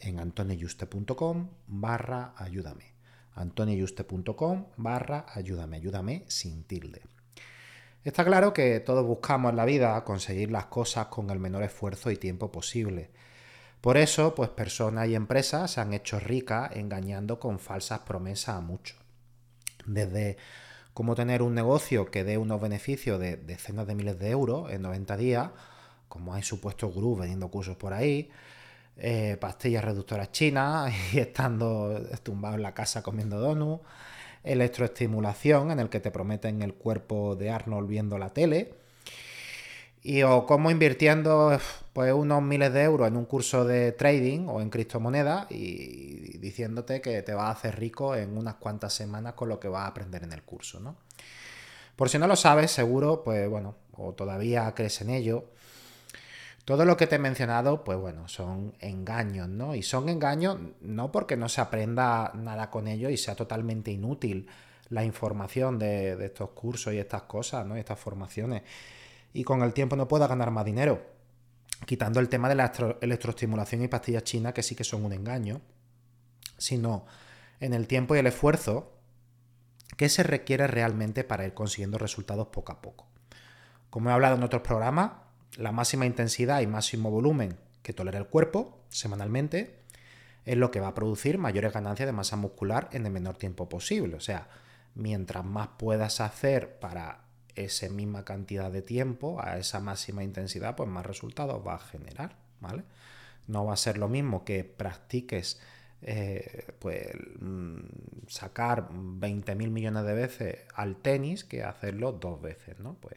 en antonioyuste.com barra ayúdame. antonioyuste.com barra ayúdame, ayúdame sin tilde. Está claro que todos buscamos en la vida conseguir las cosas con el menor esfuerzo y tiempo posible. Por eso, pues personas y empresas se han hecho ricas engañando con falsas promesas a muchos. Desde cómo tener un negocio que dé unos beneficios de decenas de miles de euros en 90 días, como hay supuestos gurús vendiendo cursos por ahí, eh, pastillas reductoras chinas y estando tumbado en la casa comiendo donuts, electroestimulación en el que te prometen el cuerpo de Arnold viendo la tele, y o como invirtiendo pues unos miles de euros en un curso de trading o en criptomonedas y diciéndote que te va a hacer rico en unas cuantas semanas con lo que vas a aprender en el curso, ¿no? Por si no lo sabes, seguro, pues bueno, o todavía crees en ello, todo lo que te he mencionado, pues bueno, son engaños, ¿no? Y son engaños no porque no se aprenda nada con ello y sea totalmente inútil la información de, estos cursos y estas cosas, ¿no? Y estas formaciones. Y con el tiempo no pueda ganar más dinero. Quitando el tema de la electroestimulación y pastillas chinas, que sí que son un engaño. Sino en el tiempo y el esfuerzo que se requiere realmente para ir consiguiendo resultados poco a poco. Como he hablado en otros programas, la máxima intensidad y máximo volumen que tolera el cuerpo semanalmente es lo que va a producir mayores ganancias de masa muscular en el menor tiempo posible. O sea, mientras más puedas hacer para esa misma cantidad de tiempo, a esa máxima intensidad, pues más resultados va a generar, ¿vale? No va a ser lo mismo que practiques eh, pues mm, sacar 20.000 millones de veces al tenis que hacerlo dos veces, ¿no? Pues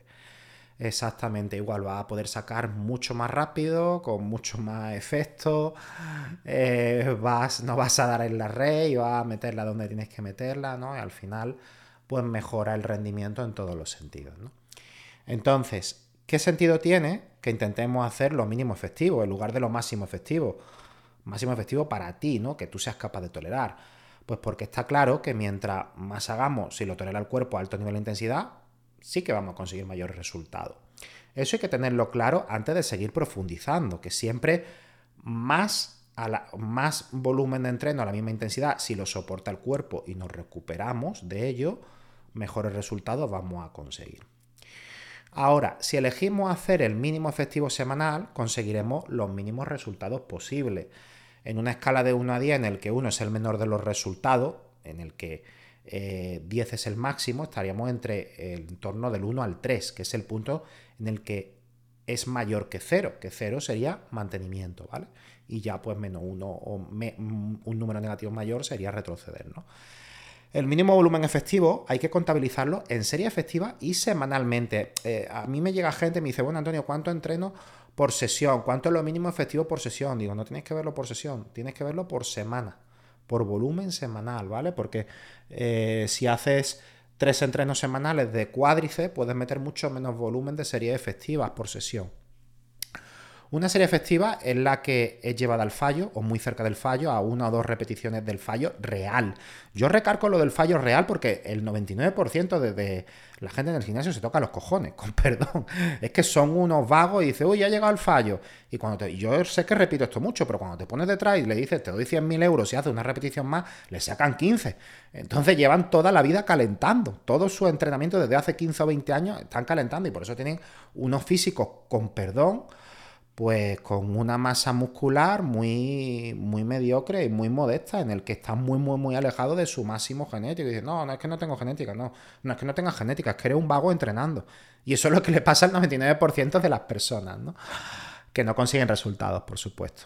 exactamente igual, va a poder sacar mucho más rápido, con mucho más efecto, eh, vas, no vas a dar en la red y vas a meterla donde tienes que meterla, ¿no? Y al final, pues mejora el rendimiento en todos los sentidos, ¿no? Entonces, ¿qué sentido tiene que intentemos hacer lo mínimo efectivo en lugar de lo máximo efectivo? Máximo efectivo para ti, ¿no? Que tú seas capaz de tolerar. Pues porque está claro que mientras más hagamos, si lo tolera el cuerpo a alto nivel de intensidad, sí que vamos a conseguir mayores resultados. Eso hay que tenerlo claro antes de seguir profundizando, que siempre más, a más volumen de entreno a la misma intensidad, si lo soporta el cuerpo y nos recuperamos de ello, mejores resultados vamos a conseguir. Ahora, si elegimos hacer el mínimo efectivo semanal, conseguiremos los mínimos resultados posibles. En una escala de 1 a 10 en el que 1 es el menor de los resultados, en el que 10 eh, es el máximo, estaríamos entre el torno del 1 al 3, que es el punto en el que es mayor que 0, que 0 sería mantenimiento, ¿vale? Y ya pues menos 1 o un número negativo mayor sería retroceder, ¿no? El mínimo volumen efectivo hay que contabilizarlo en serie efectiva y semanalmente. Eh, a mí me llega gente y me dice, bueno Antonio, ¿cuánto entreno por sesión. ¿Cuánto es lo mínimo efectivo por sesión? Digo, no tienes que verlo por sesión, tienes que verlo por semana, por volumen semanal, ¿vale? Porque eh, si haces tres entrenos semanales de cuádriceps, puedes meter mucho menos volumen de series efectivas por sesión. Una serie efectiva es la que es llevada al fallo o muy cerca del fallo, a una o dos repeticiones del fallo real. Yo recargo lo del fallo real porque el 99% de, la gente en el gimnasio se toca los cojones, con perdón. Es que son unos vagos y dice, uy, ya ha llegado el fallo. Y cuando te, yo sé que repito esto mucho, pero cuando te pones detrás y le dices, te doy 100.000 euros y haces una repetición más, le sacan 15. Entonces llevan toda la vida calentando. Todo su entrenamiento desde hace 15 o 20 años están calentando y por eso tienen unos físicos con perdón pues con una masa muscular muy, muy mediocre y muy modesta, en el que está muy, muy, muy alejado de su máximo genético. Y dice, no, no es que no tengo genética, no, no es que no tenga genética, es que eres un vago entrenando. Y eso es lo que le pasa al 99% de las personas, ¿no? Que no consiguen resultados, por supuesto.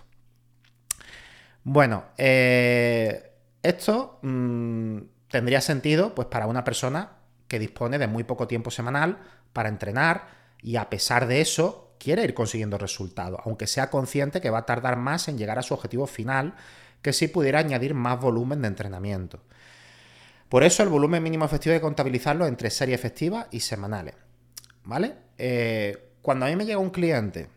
Bueno, eh, esto mm, tendría sentido pues para una persona que dispone de muy poco tiempo semanal para entrenar y a pesar de eso quiere ir consiguiendo resultados, aunque sea consciente que va a tardar más en llegar a su objetivo final que si pudiera añadir más volumen de entrenamiento. Por eso el volumen mínimo efectivo hay que contabilizarlo entre series efectivas y semanales. ¿Vale? Eh, cuando a mí me llega un cliente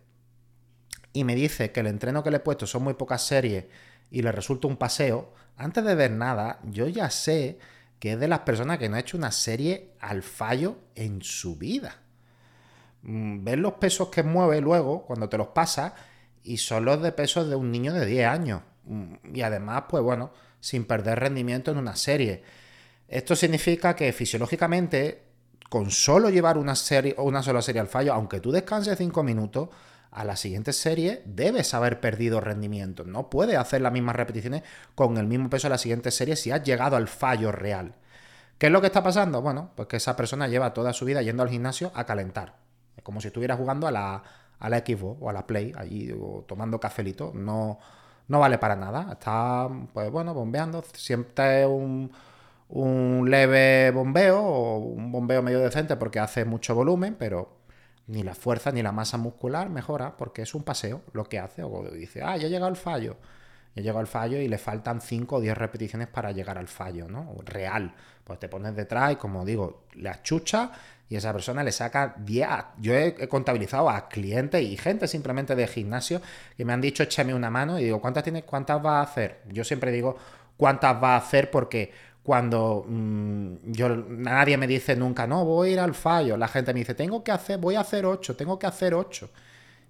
y me dice que el entreno que le he puesto son muy pocas series y le resulta un paseo, antes de ver nada, yo ya sé que es de las personas que no ha hecho una serie al fallo en su vida. Mm, ves los pesos que mueve luego cuando te los pasa y son los de pesos de un niño de 10 años. Mm, y además, pues bueno, sin perder rendimiento en una serie. Esto significa que fisiológicamente, con solo llevar una, serie, una sola serie al fallo, aunque tú descanses 5 minutos, a la siguiente serie debes haber perdido rendimiento. No puedes hacer las mismas repeticiones con el mismo peso a la siguiente serie si has llegado al fallo real. ¿Qué es lo que está pasando? Bueno, pues que esa persona lleva toda su vida yendo al gimnasio a calentar como si estuviera jugando a la, a la Xbox o a la Play, allí tomando cafelito. No, no vale para nada. Está, pues bueno, bombeando. Siempre un, un leve bombeo o un bombeo medio decente porque hace mucho volumen, pero ni la fuerza ni la masa muscular mejora porque es un paseo lo que hace. O dice, ah, ya ha llegado el fallo. Ya llegado al fallo y le faltan 5 o 10 repeticiones para llegar al fallo, ¿no? Real. Pues te pones detrás y, como digo, le achucha y esa persona le saca 10. Yo he, contabilizado a clientes y gente simplemente de gimnasio que me han dicho échame una mano y digo, ¿cuántas tienes? ¿Cuántas va a hacer? Yo siempre digo cuántas va a hacer porque cuando mm, yo nadie me dice nunca, no, voy a ir al fallo. La gente me dice, tengo que hacer, voy a hacer 8, tengo que hacer 8.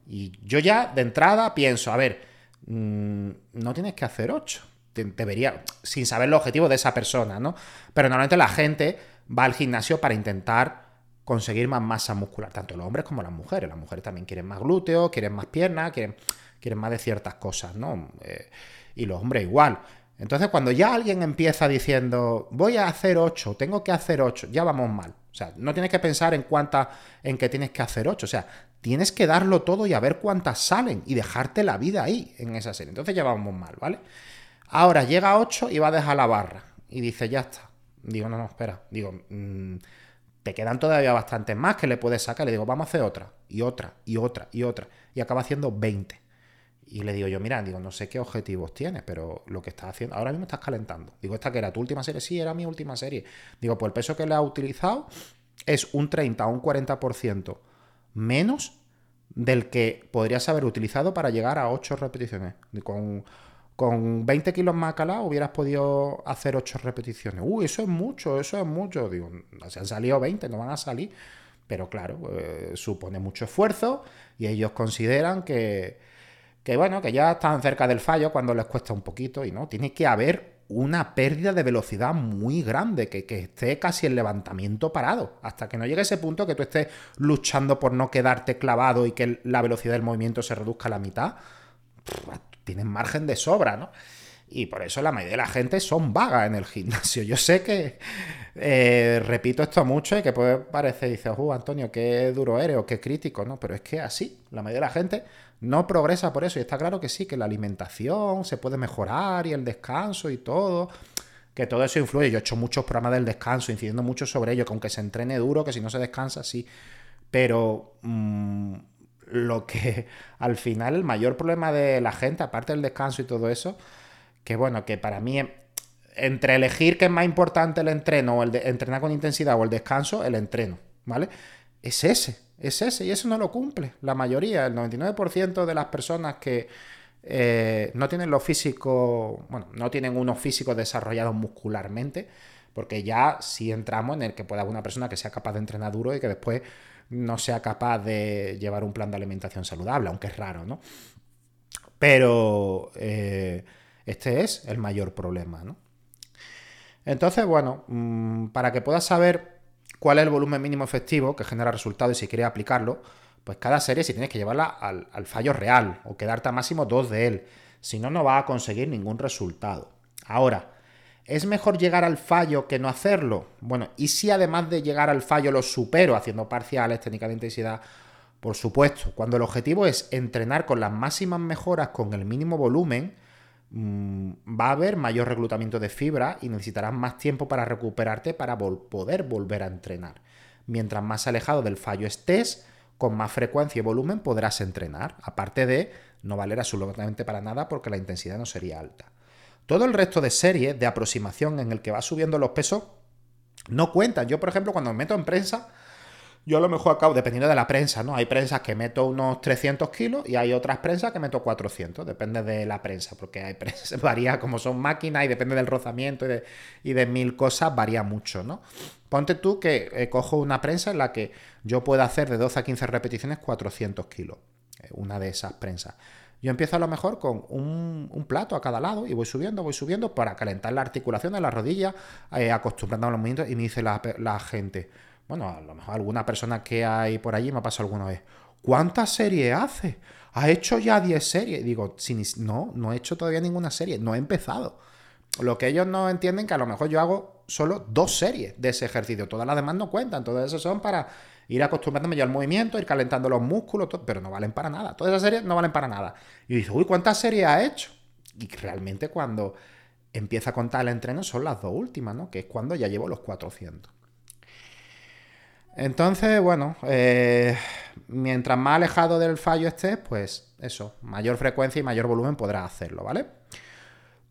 Y yo ya de entrada pienso, a ver, mm, no tienes que hacer 8. Debería, sin saber el objetivo de esa persona, ¿no? Pero normalmente la gente va al gimnasio para intentar conseguir más masa muscular, tanto los hombres como las mujeres. Las mujeres también quieren más glúteos, quieren más piernas, quieren, quieren más de ciertas cosas, ¿no? Eh, y los hombres igual. Entonces, cuando ya alguien empieza diciendo, voy a hacer 8, tengo que hacer 8, ya vamos mal. O sea, no tienes que pensar en cuántas, en que tienes que hacer 8. O sea, tienes que darlo todo y a ver cuántas salen y dejarte la vida ahí en esa serie. Entonces ya mal, ¿vale? Ahora llega a 8 y va a dejar la barra. Y dice, ya está. Digo, no, no, espera. Digo, mmm, te quedan todavía bastantes más que le puedes sacar. Le digo, vamos a hacer otra, y otra, y otra, y otra. Y acaba haciendo 20. Y le digo yo, mira, digo, no sé qué objetivos tienes, pero lo que estás haciendo, ahora mismo estás calentando. Digo, esta que era tu última serie, sí, era mi última serie. Digo, pues el peso que le ha utilizado es un 30 o un 40% menos del que podrías haber utilizado para llegar a 8 repeticiones. Con con 20 kilos más calado hubieras podido hacer 8 repeticiones. Uy, eso es mucho, eso es mucho. Digo, se han salido 20, no van a salir. Pero claro, eh, supone mucho esfuerzo y ellos consideran que, que, bueno, que ya están cerca del fallo cuando les cuesta un poquito y no, tiene que haber una pérdida de velocidad muy grande, que, esté casi el levantamiento parado, hasta que no llegue ese punto que tú estés luchando por no quedarte clavado y que la velocidad del movimiento se reduzca a la mitad tienen margen de sobra, ¿no? Y por eso la mayoría de la gente son vagas en el gimnasio. Yo sé que eh, repito esto mucho y que puede parecer, dice, oh, Antonio, qué duro eres o qué crítico, ¿no? Pero es que así, la mayoría de la gente no progresa por eso. Y está claro que sí, que la alimentación se puede mejorar y el descanso y todo. Que todo eso influye. Yo he hecho muchos programas del descanso, incidiendo mucho sobre ello, que aunque se entrene duro, que si no se descansa, sí. Pero mm, lo que al final el mayor problema de la gente, aparte del descanso y todo eso, que bueno, que para mí entre elegir qué es más importante el entreno o el de, entrenar con intensidad o el descanso, el entreno, ¿vale? Es ese, es ese y eso no lo cumple la mayoría, el 99% de las personas que eh, no tienen lo físico, bueno, no tienen unos físicos desarrollados muscularmente, porque ya si entramos en el que pueda haber una persona que sea capaz de entrenar duro y que después no sea capaz de llevar un plan de alimentación saludable, aunque es raro, ¿no? Pero eh, este es el mayor problema, ¿no? Entonces, bueno, mm, para que puedas saber cuál es el volumen mínimo efectivo que genera resultado y si quieres aplicarlo, pues cada serie si tienes que llevarla al, al fallo real o quedarte a máximo dos de él. Si no, no vas a conseguir ningún resultado. Ahora, ¿Es mejor llegar al fallo que no hacerlo? Bueno, ¿y si además de llegar al fallo lo supero haciendo parciales, técnicas de intensidad? Por supuesto, cuando el objetivo es entrenar con las máximas mejoras con el mínimo volumen, va a haber mayor reclutamiento de fibra y necesitarás más tiempo para recuperarte para poder volver a entrenar. Mientras más alejado del fallo estés, con más frecuencia y volumen podrás entrenar, aparte de no valer absolutamente para nada porque la intensidad no sería alta. Todo el resto de series de aproximación en el que va subiendo los pesos no cuentan. Yo, por ejemplo, cuando me meto en prensa, yo a lo mejor acabo, dependiendo de la prensa, ¿no? Hay prensas que meto unos 300 kilos y hay otras prensas que meto 400, depende de la prensa, porque hay prensas, varía como son máquinas y depende del rozamiento y de, mil cosas, varía mucho, ¿no? Ponte tú que eh, cojo una prensa en la que yo puedo hacer de 12 a 15 repeticiones 400 kilos, eh, una de esas prensas. Yo empiezo a lo mejor con un, plato a cada lado y voy subiendo, voy subiendo para calentar la articulación de la rodilla, eh, acostumbrando a los movimientos y me dice la, gente, bueno, a lo mejor alguna persona que hay por allí me ha pasado alguna vez, ¿cuántas series hace? ¿Ha hecho ya 10 series? Digo, no, no he hecho todavía ninguna serie, no he empezado. Lo que ellos no entienden que a lo mejor yo hago solo dos series de ese ejercicio, todas las demás no cuentan, todas esas son para ir acostumbrándome ya al movimiento, ir calentando los músculos, pero no valen para nada. Todas esas series no valen para nada. Y dices, uy, ¿cuántas series ha hecho? Y realmente cuando empieza a contar el entreno son las dos últimas, ¿no? Que es cuando ya llevo los 400. Entonces, bueno, eh, mientras más alejado del fallo estés, pues eso, mayor frecuencia y mayor volumen podrás hacerlo, ¿vale?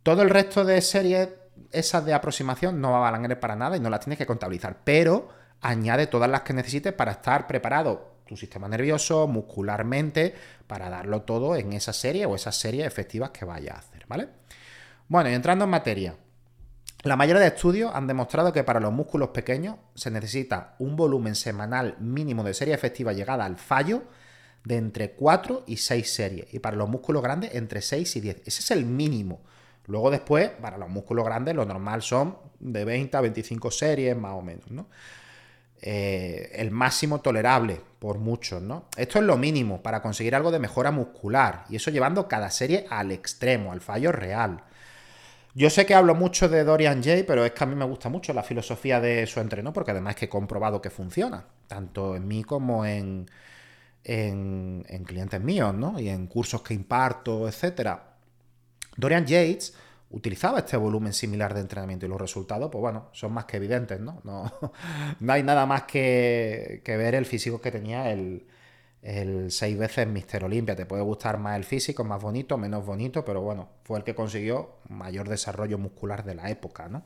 Todo el resto de series, esas de aproximación, no valer para nada y no las tienes que contabilizar, pero añade todas las que necesites para estar preparado tu sistema nervioso, muscularmente, para darlo todo en esa serie o esas series efectivas que vayas a hacer, ¿vale? Bueno, y entrando en materia, la mayoría de estudios han demostrado que para los músculos pequeños se necesita un volumen semanal mínimo de serie efectiva llegada al fallo de entre 4 y 6 series. Y para los músculos grandes, entre 6 y 10. Ese es el mínimo. Luego después, para los músculos grandes, lo normal son de 20 a 25 series, más o menos, ¿no? Eh, el máximo tolerable por muchos, ¿no? Esto es lo mínimo para conseguir algo de mejora muscular y eso llevando cada serie al extremo, al fallo real. Yo sé que hablo mucho de Dorian Jay, pero es que a mí me gusta mucho la filosofía de su entreno porque además es que he comprobado que funciona, tanto en mí como en, en, en clientes míos, ¿no? Y en cursos que imparto, etc. Dorian Yates utilizaba este volumen similar de entrenamiento y los resultados, pues bueno, son más que evidentes, ¿no? No, no hay nada más que, ver el físico que tenía el, el seis veces Mister Olimpia. Te puede gustar más el físico, más bonito, menos bonito, pero bueno, fue el que consiguió mayor desarrollo muscular de la época, ¿no?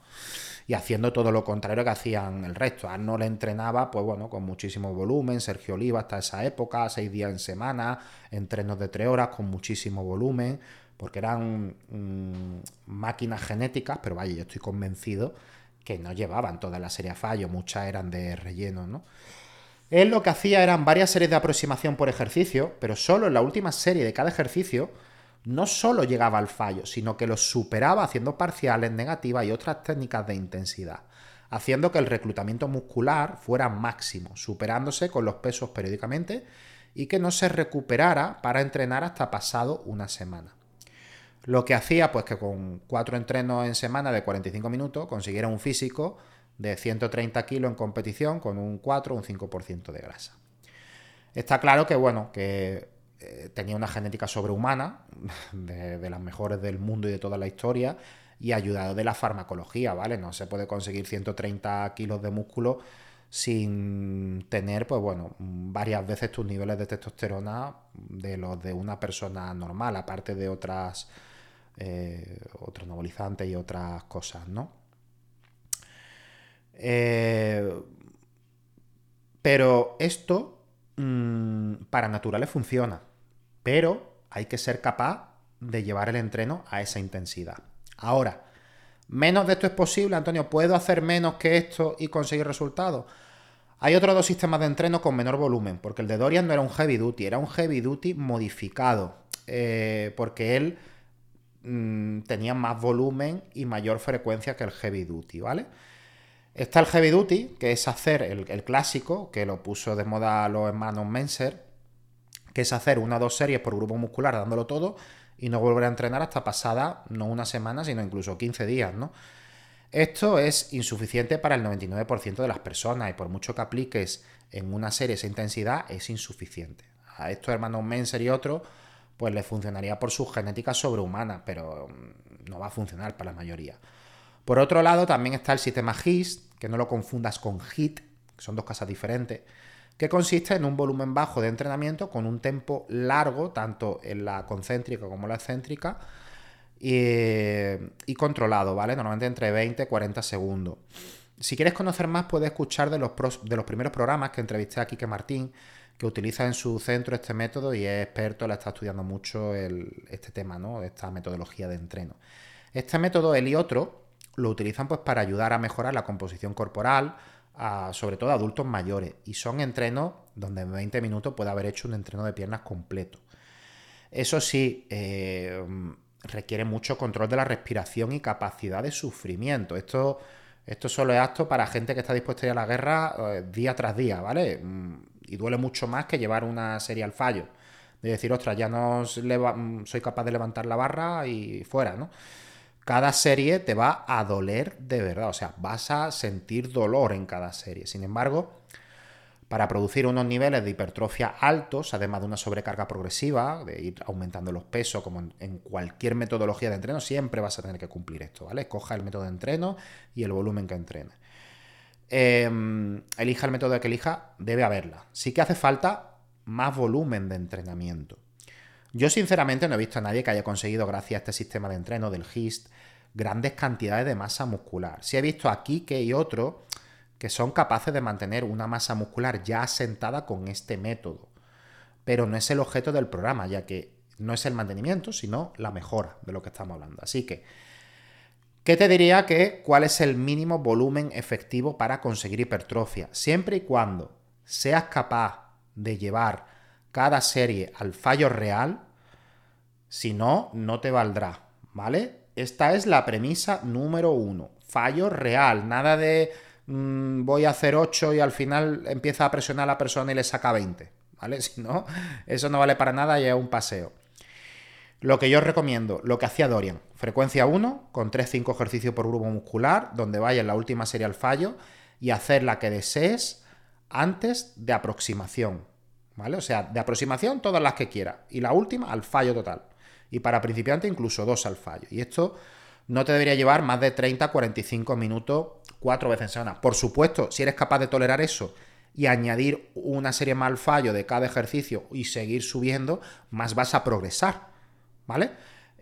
Y haciendo todo lo contrario que hacían el resto. no le entrenaba, pues bueno, con muchísimo volumen. Sergio Oliva hasta esa época, seis días en semana, entrenos de tres horas con muchísimo volumen porque eran mm, máquinas genéticas, pero vaya, yo estoy convencido que no llevaban toda la serie a fallo, muchas eran de relleno, ¿no? Él lo que hacía eran varias series de aproximación por ejercicio, pero solo en la última serie de cada ejercicio no solo llegaba al fallo, sino que los superaba haciendo parciales negativas y otras técnicas de intensidad, haciendo que el reclutamiento muscular fuera máximo, superándose con los pesos periódicamente y que no se recuperara para entrenar hasta pasado una semana. Lo que hacía, pues que con cuatro entrenos en semana de 45 minutos consiguiera un físico de 130 kilos en competición con un 4 o un 5% de grasa. Está claro que, bueno, que eh, tenía una genética sobrehumana, de, las mejores del mundo y de toda la historia, y ayudado de la farmacología, ¿vale? No se puede conseguir 130 kilos de músculo sin tener, pues bueno, varias veces tus niveles de testosterona de los de una persona normal, aparte de otras, eh, otros anabolizantes y otras cosas, ¿no? Eh, pero esto mm, para naturales funciona, pero hay que ser capaz de llevar el entreno a esa intensidad. Ahora, menos de esto es posible, Antonio, ¿puedo hacer menos que esto y conseguir resultados? Hay otros dos sistemas de entreno con menor volumen, porque el de Dorian no era un heavy duty, era un heavy duty modificado, eh, porque él mm, tenía más volumen y mayor frecuencia que el heavy duty, ¿vale? Está el heavy duty, que es hacer el, clásico, que lo puso de moda los hermanos Menser, que es hacer una o dos series por grupo muscular dándolo todo y no volver a entrenar hasta pasada no una semana, sino incluso 15 días, ¿no? Esto es insuficiente para el 99% de las personas y por mucho que apliques en una serie esa intensidad es insuficiente. A estos hermanos Menser y otros pues les funcionaría por su genética sobrehumana, pero mm, no va a funcionar para la mayoría. Por otro lado, también está el sistema GIST, que no lo confundas con HIT, que son dos cosas diferentes, que consiste en un volumen bajo de entrenamiento con un tempo largo, tanto en la concéntrica como en la excéntrica, y, controlado, ¿vale? Normalmente entre 20 y 40 segundos. Si quieres conocer más, puedes escuchar de los, de los primeros programas que entrevisté a Quique Martín, que utiliza en su centro este método y es experto, le está estudiando mucho este tema, ¿no? Esta metodología de entreno. Este método, él y otro, lo utilizan pues para ayudar a mejorar la composición corporal, sobre todo a adultos mayores. Y son entrenos donde en 20 minutos puede haber hecho un entreno de piernas completo. Eso sí, eh, requiere mucho control de la respiración y capacidad de sufrimiento. Esto, esto solo es apto para gente que está dispuesta a ir a la guerra eh, día tras día, ¿vale? Mm, y duele mucho más que llevar una serie al fallo. De decir, ostras, ya no mm, soy capaz de levantar la barra y fuera, ¿no? Cada serie te va a doler de verdad, o sea, vas a sentir dolor en cada serie. Sin embargo, para producir unos niveles de hipertrofia altos, además de una sobrecarga progresiva, de ir aumentando los pesos, como en, cualquier metodología de entreno, siempre vas a tener que cumplir esto, ¿vale? Coja el método de entreno y el volumen que entrene. Em, elija el método que elija, debe haberla. Sí que hace falta más volumen de entrenamiento. Yo sinceramente no he visto a nadie que haya conseguido, gracias a este sistema de entreno del HIST, grandes cantidades de masa muscular. Sí he visto aquí que hay otros que son capaces de mantener una masa muscular ya asentada con este método. Pero no es el objeto del programa, ya que no es el mantenimiento, sino la mejora de lo que estamos hablando. Así que, ¿qué te diría que cuál es el mínimo volumen efectivo para conseguir hipertrofia? Siempre y cuando seas capaz de llevar cada serie al fallo real, si no, no te valdrá, ¿vale? Esta es la premisa número uno. Fallo real, nada de Mm, voy a hacer 8 y al final empieza a presionar a la persona y le saca 20, ¿vale? Si no, eso no vale para nada y es un paseo. Lo que yo os recomiendo, lo que hacía Dorian, frecuencia 1, con 3-5 ejercicios por grupo muscular, donde vaya en la última serie al fallo, y hacer la que desees antes de aproximación, ¿vale? O sea, de aproximación todas las que quiera, y la última al fallo total. Y para principiante incluso dos al fallo. Y esto no te debería llevar más de 30-45 minutos cuatro veces en semana. Por supuesto, si eres capaz de tolerar eso y añadir una serie más al fallo de cada ejercicio y seguir subiendo, más vas a progresar, ¿vale?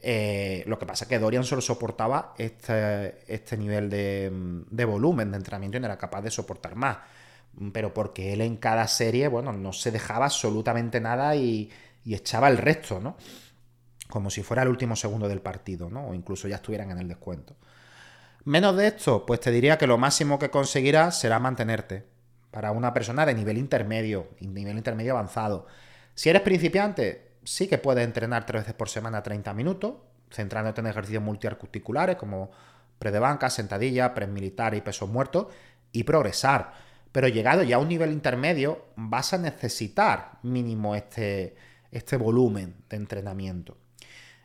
Eh, lo que pasa es que Dorian solo soportaba este, este nivel de, volumen de entrenamiento y no era capaz de soportar más. Pero porque él en cada serie, bueno, no se dejaba absolutamente nada y, y echaba el resto, ¿no? Como si fuera el último segundo del partido, ¿no? O incluso ya estuvieran en el descuento. Menos de esto, pues te diría que lo máximo que conseguirás será mantenerte. Para una persona de nivel intermedio, nivel intermedio avanzado. Si eres principiante, sí que puedes entrenar tres veces por semana 30 minutos, centrándote en ejercicios multiarticulares como pre de banca, sentadilla, press militar y pesos muertos, y progresar. Pero llegado ya a un nivel intermedio, vas a necesitar mínimo este, este volumen de entrenamiento.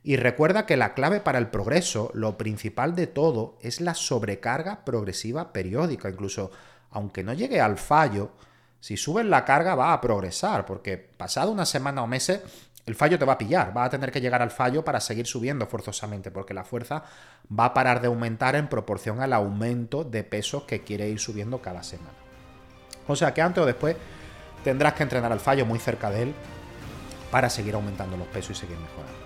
Y recuerda que la clave para el progreso, lo principal de todo, es la sobrecarga progresiva periódica. Incluso aunque no llegue al fallo, si subes la carga va a progresar, porque pasado una semana o meses el fallo te va a pillar, va a tener que llegar al fallo para seguir subiendo forzosamente, porque la fuerza va a parar de aumentar en proporción al aumento de pesos que quiere ir subiendo cada semana. O sea que antes o después tendrás que entrenar al fallo muy cerca de él para seguir aumentando los pesos y seguir mejorando.